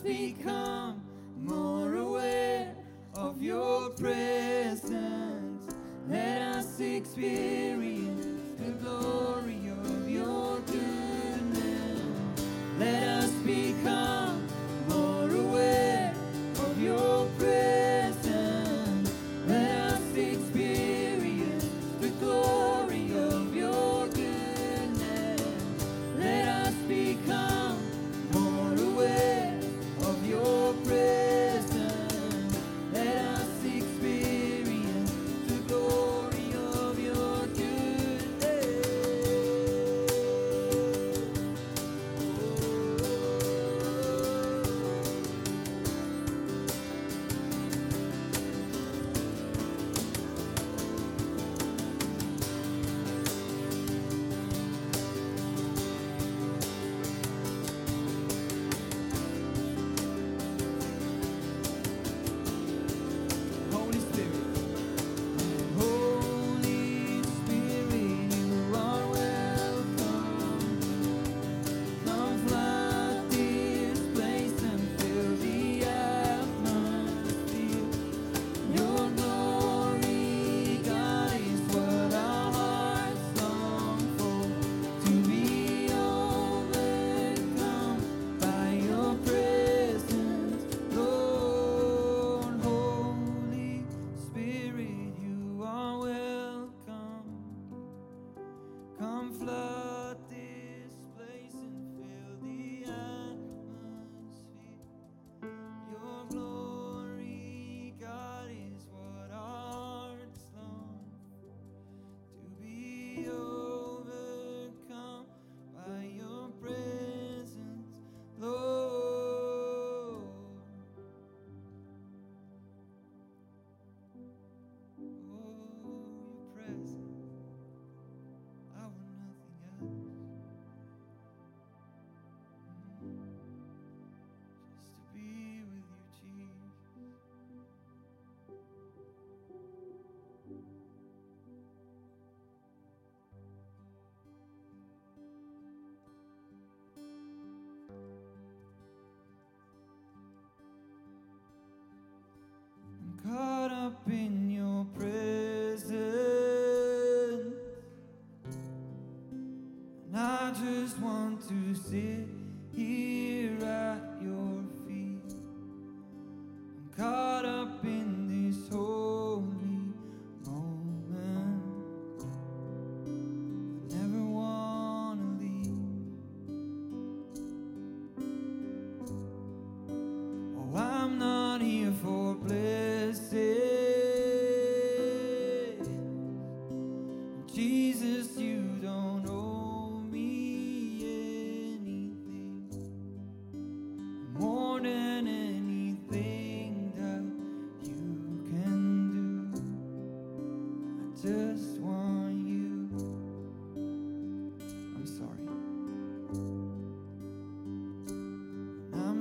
must become more aware of your presence. Let us experience.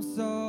so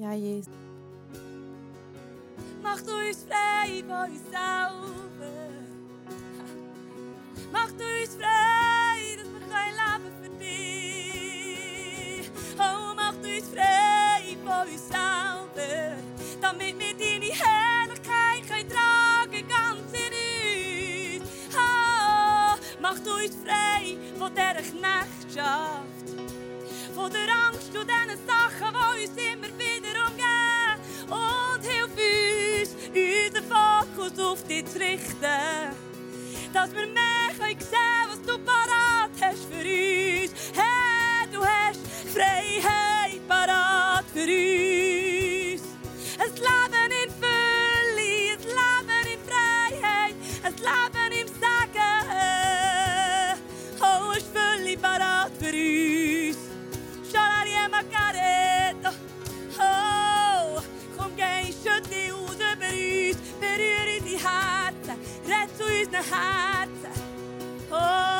Ja, Jesus. Mach uns frei von uns selber. Mach uns frei, dass wir kein leben für dich. Oh, mach uns frei von uns selber, damit wir deine Herrlichkeit können tragen ganz in uns. Oh, mach uns frei von dieser Knechtschaft von der Angst und diesen Sachen, die uns immer wieder umgeben. Und hilf uns, unseren Fokus auf dich zu richten, dass wir mehr sehen können, was du parat hast für uns. Herr, du hast Freiheit. Oh.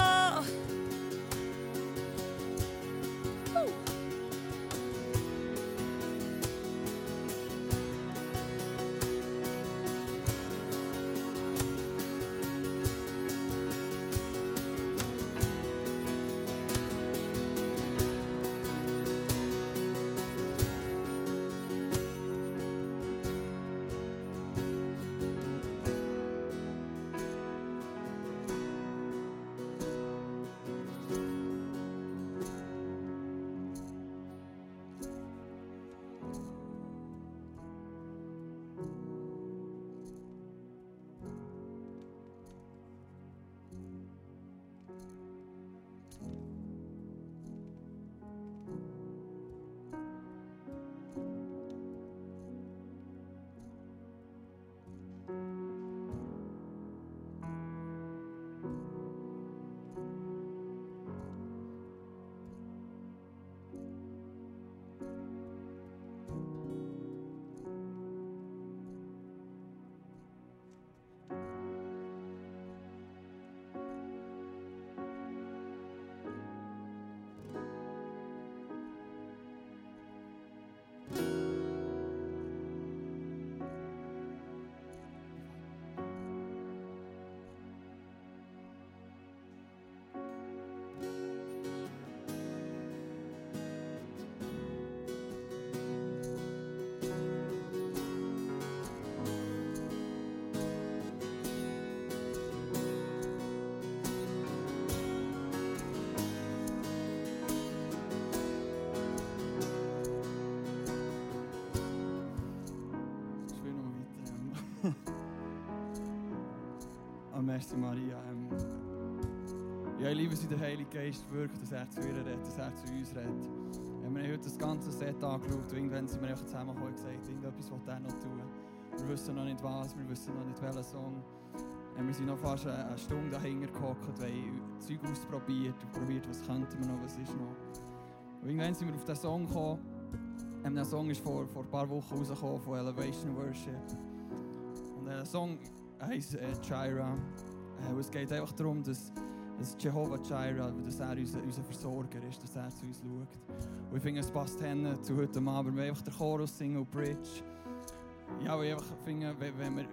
Merci Maria. Ähm, ja, ich liebe es, der Heilige Geist wirkt, dass er zu ihr redet, dass er zu uns redet. Ja, wir haben heute das ganze Set angeschaut und irgendwann sind wir zusammengekommen und gesagt, irgendetwas will er noch tun. Wir wissen noch nicht was, wir wissen noch nicht welchen Song. Ja, wir sind noch fast eine, eine Stunde dahinter gehockt haben Zeug ausprobiert und probiert, was könnten wir noch, was ist noch. Und irgendwann sind wir auf den Song gekommen. Ähm, der Song ist vor, vor ein paar Wochen rausgekommen von Elevation Worship. Und der Song heisst äh, Jireh. Äh, es geht einfach darum, dass, dass Jehovah Jireh, dass er unser, unser Versorger ist, dass er zu uns schaut. Und ich finde, es passt hin zu heute Abend. Wir einfach den Chorus singen und Bridge. Ja, ich einfach finde, wenn, wenn wir,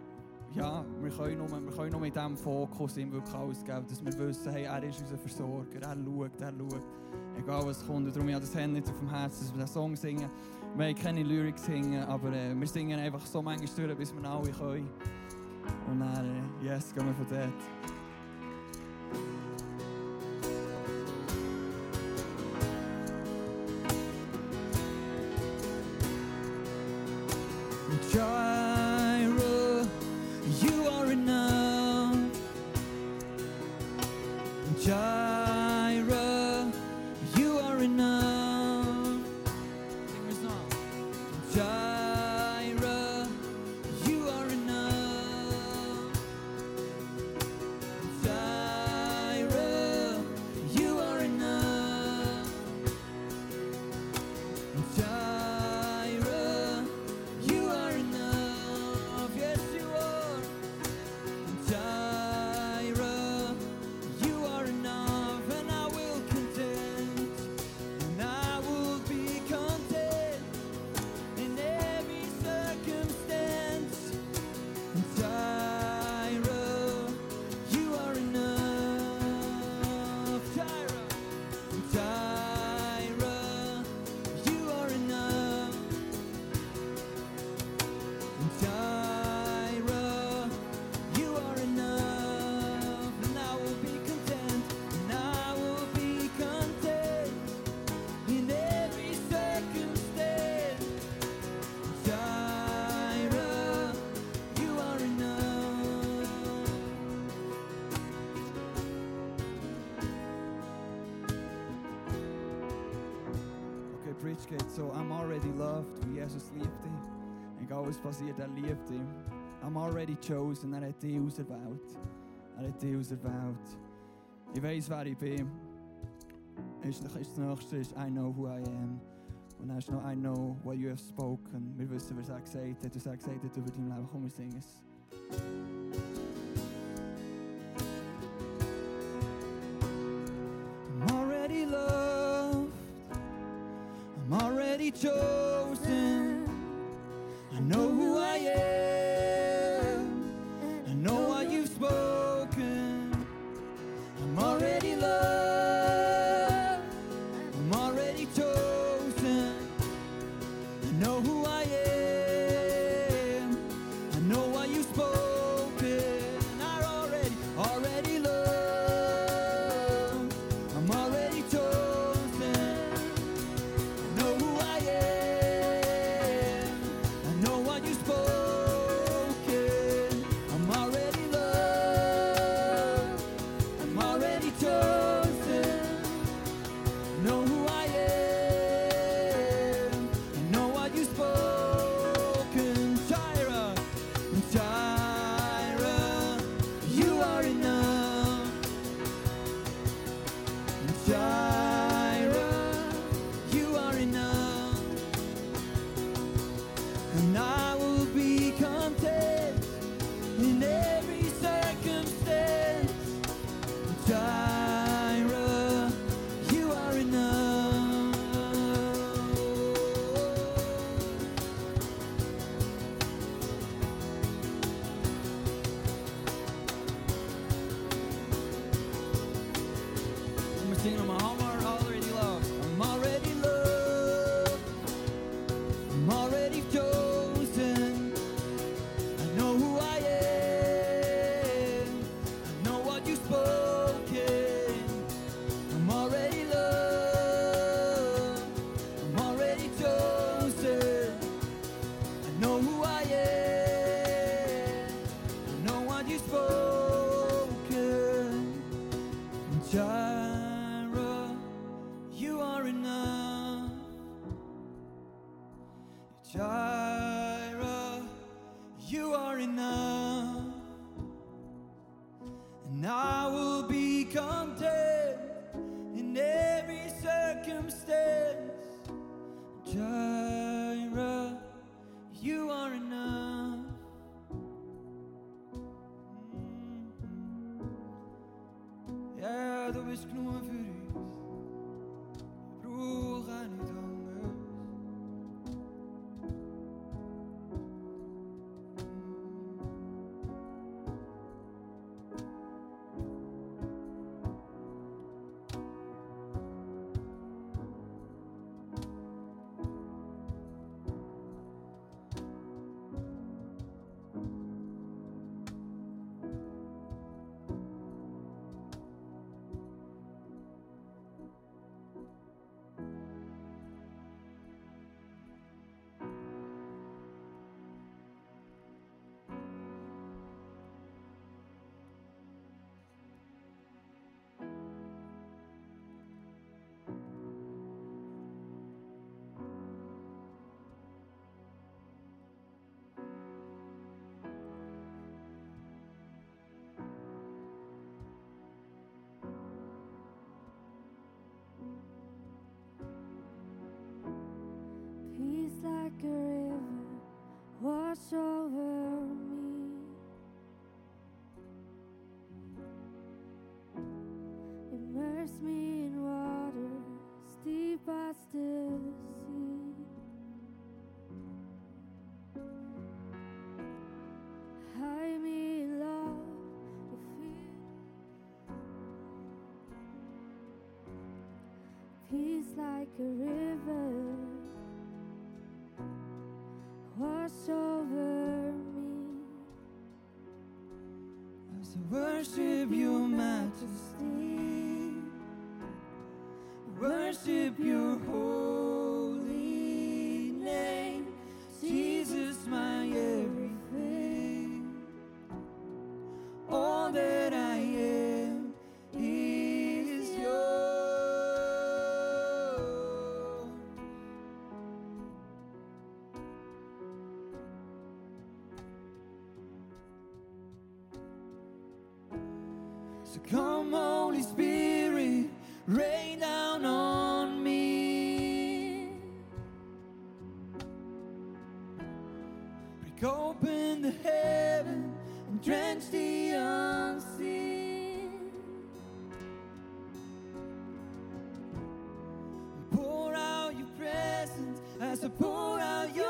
ja, wir können nur, wir können nur mit diesem Fokus ihm wirklich alles geben, dass wir wissen, hey, er ist unser Versorger, er schaut, er schaut. Egal was kommt. Darum, habe das nicht auf dem Herzen, dass wir den Song singen. Wir haben keine Lyrics singen, aber äh, wir singen einfach so manchmal durch, bis wir alle können. og nærere. Yes, skal vi få til et passiert, er liebt dich. I'm already chosen, er hat dich auserwählt. Er hat dich auserwählt. Ich weiß, wer ich bin. Ist, das nächste ist I know who I am. Und ist noch I know what you have spoken. Wir wissen, was er gesagt hat, was er gesagt hat über dein Leben. Komm, wir singen es. I'm already loved. I'm already chosen. I know who I am. Espero que não für like a river wash over me. So come, Holy Spirit, rain down on me. Break open the heaven and drench the unseen. Pour out your presence as I pour out your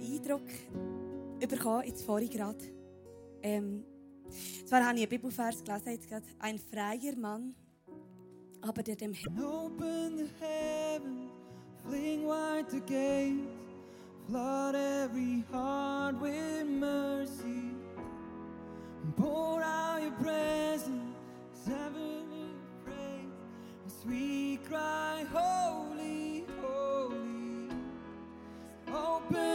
Eindruck bekommen, jetzt vorhin gerade. Ähm, zwar habe ich einen Bibelvers gelesen, jetzt gerade. Ein freier Mann, aber der dem And open the heaven, fling wide the gates, flood every heart with mercy. Pour out your presence, heaven in praise, as we cry, Holy, holy. Open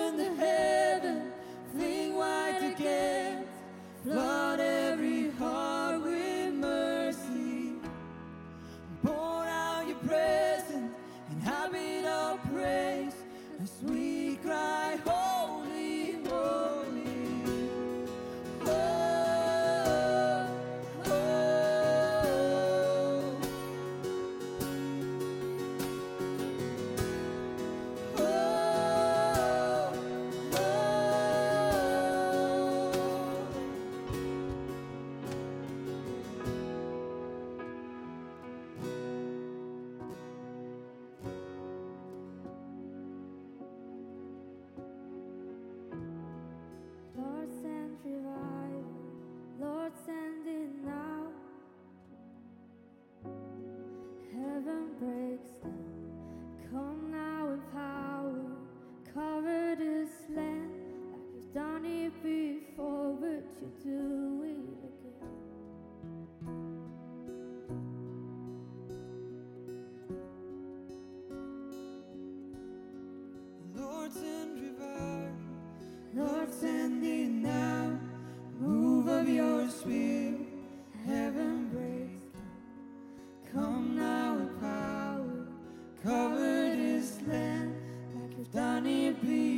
it be?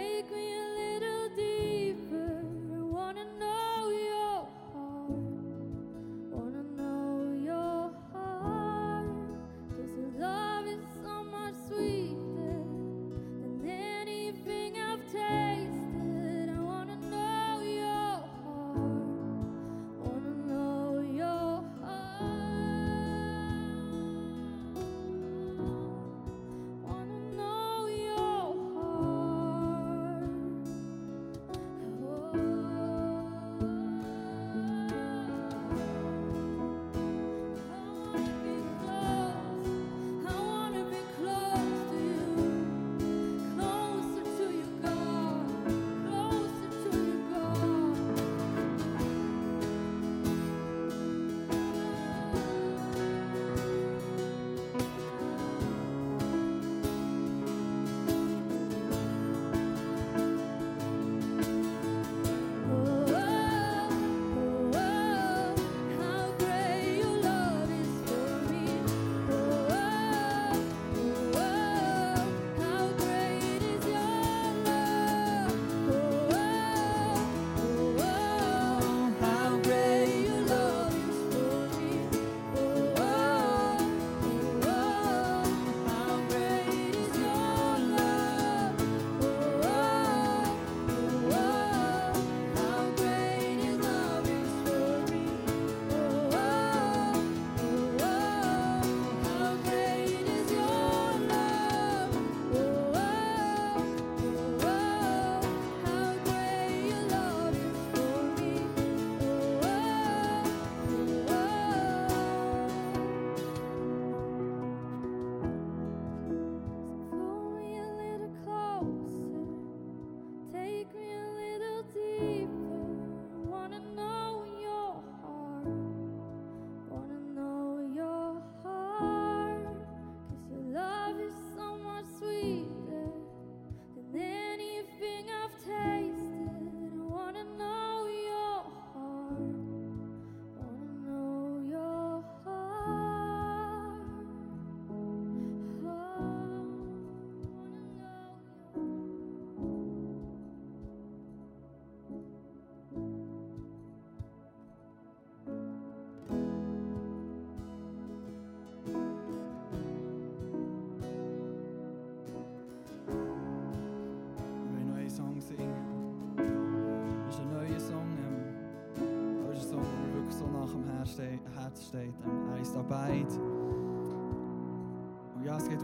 Take me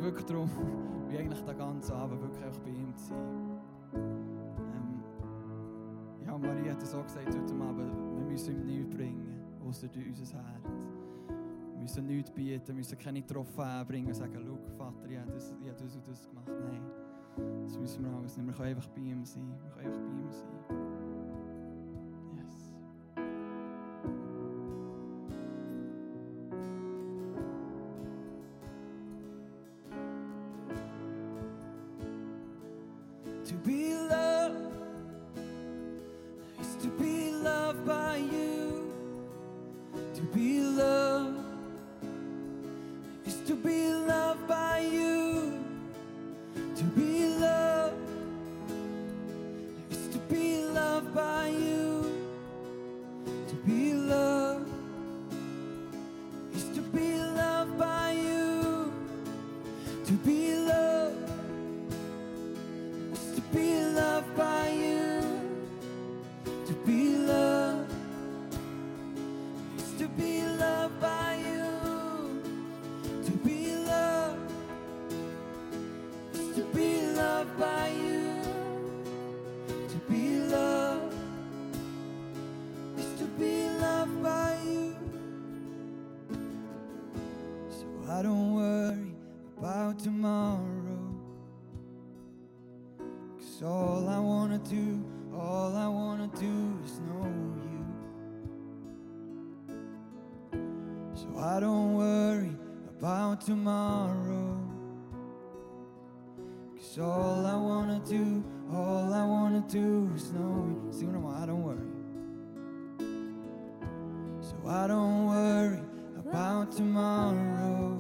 wirklich darum, wie eigentlich den ganzen Abend wirklich bei ihm zu sein. Ähm, ja, Marie hat es auch gesagt heute Abend, wir müssen ihm nichts bringen, außer unser Herz. Wir müssen nichts bieten, wir müssen keine Trophäen bringen und sagen, schau, Vater, ich habe das, ich habe das und das gemacht. Nein. Das müssen wir alles nicht. Wir können einfach bei ihm sein. Wir können einfach bei ihm sein. To be loved is to be loved by you. about tomorrow. Cause all I wanna do, all I wanna do is know you. See what I'm I don't worry. So I don't worry about tomorrow.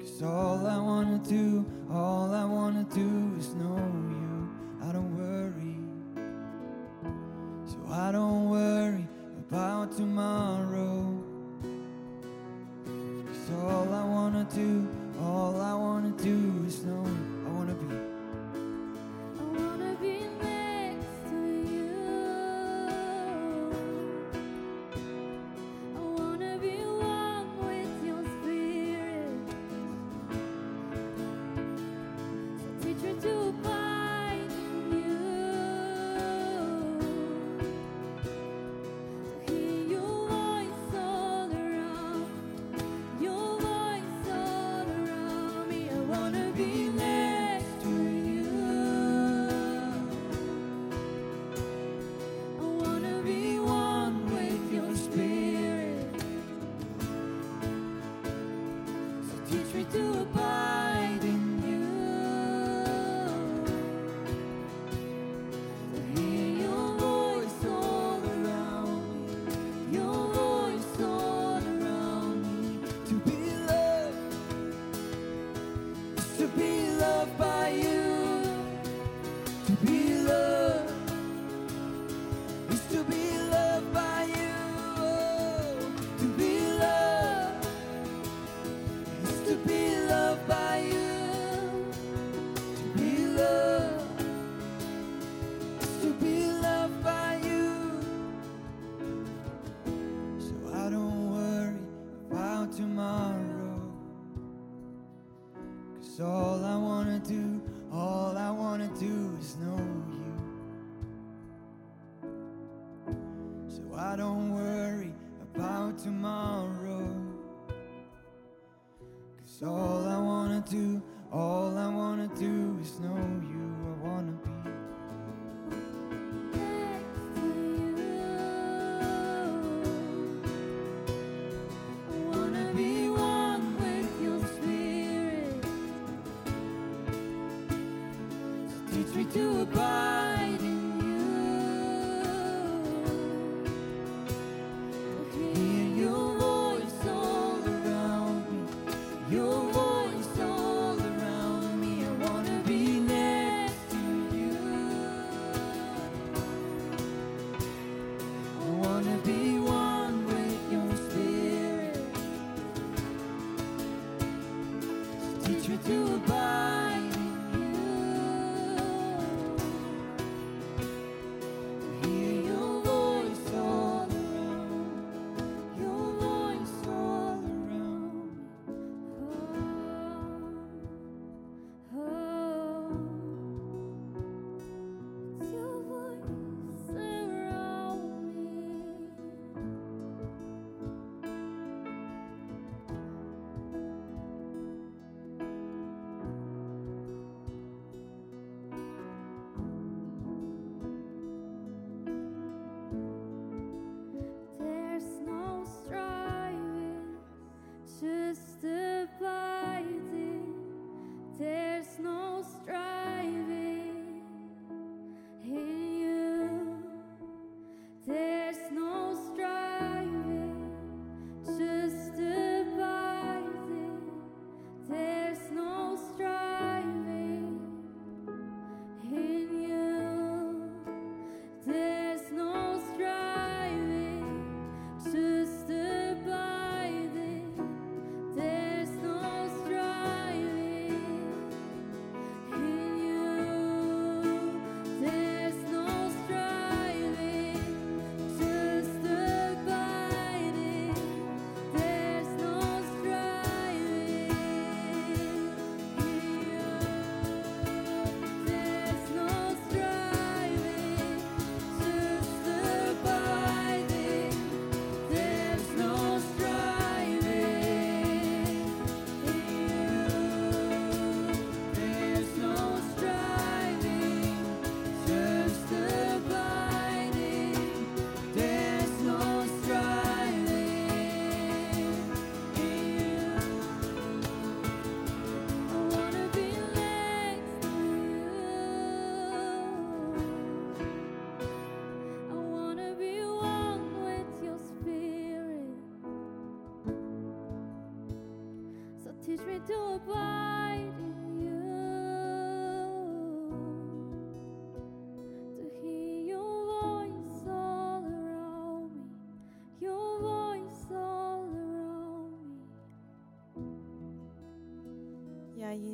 Cause all I wanna do, all I wanna do is know you. I don't worry. So I don't worry about tomorrow all I wanna do, all I wanna do is know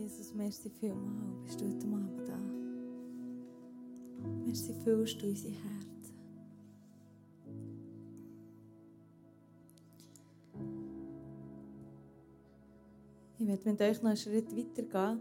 Jesus, merci vielmal, bist du heute Abend da. Merci füllst du unsere Herzen. Ich werde mit euch noch einen Schritt weitergehen.